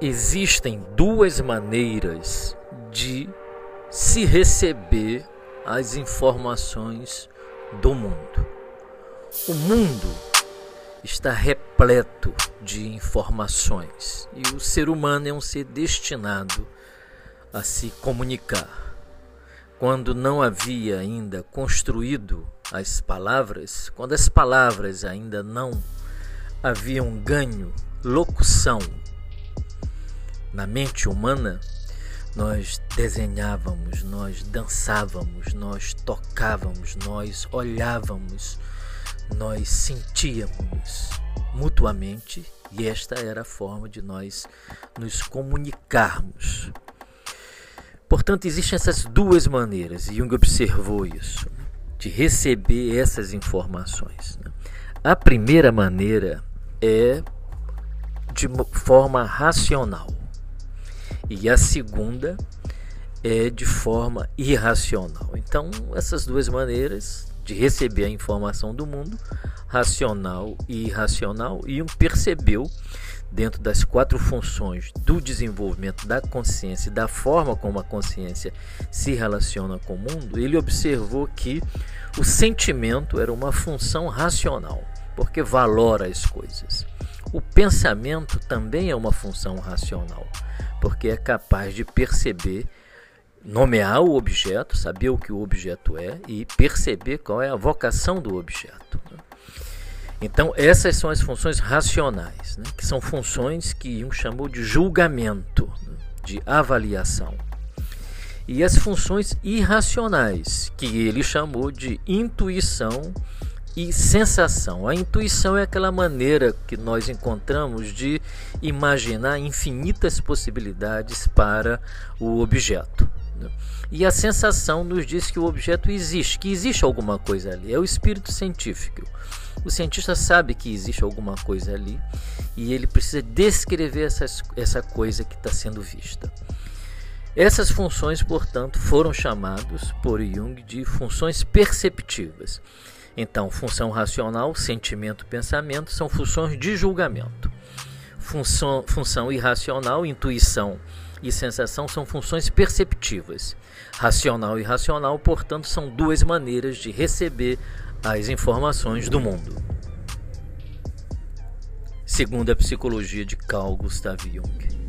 existem duas maneiras de se receber as informações do mundo. O mundo está repleto de informações e o ser humano é um ser destinado a se comunicar. Quando não havia ainda construído as palavras, quando as palavras ainda não haviam ganho locução na mente humana, nós desenhávamos, nós dançávamos, nós tocávamos, nós olhávamos, nós sentíamos mutuamente e esta era a forma de nós nos comunicarmos. Portanto, existem essas duas maneiras, e Jung observou isso, de receber essas informações. Né? A primeira maneira é de forma racional. E a segunda é de forma irracional. Então, essas duas maneiras de receber a informação do mundo, racional e irracional, Jung percebeu dentro das quatro funções do desenvolvimento da consciência e da forma como a consciência se relaciona com o mundo, ele observou que o sentimento era uma função racional, porque valora as coisas. O pensamento também é uma função racional, porque é capaz de perceber, nomear o objeto, saber o que o objeto é e perceber qual é a vocação do objeto. Né? Então, essas são as funções racionais, né? que são funções que um chamou de julgamento, né? de avaliação. E as funções irracionais, que ele chamou de intuição e sensação. A intuição é aquela maneira que nós encontramos de imaginar infinitas possibilidades para o objeto. Né? E a sensação nos diz que o objeto existe, que existe alguma coisa ali. É o espírito científico. O cientista sabe que existe alguma coisa ali e ele precisa descrever essas, essa coisa que está sendo vista. Essas funções, portanto, foram chamadas por Jung de funções perceptivas. Então, função racional, sentimento, pensamento são funções de julgamento. Função, função irracional, intuição e sensação são funções perceptivas. Racional e irracional, portanto, são duas maneiras de receber as informações do mundo. Segundo a psicologia de Carl Gustav Jung.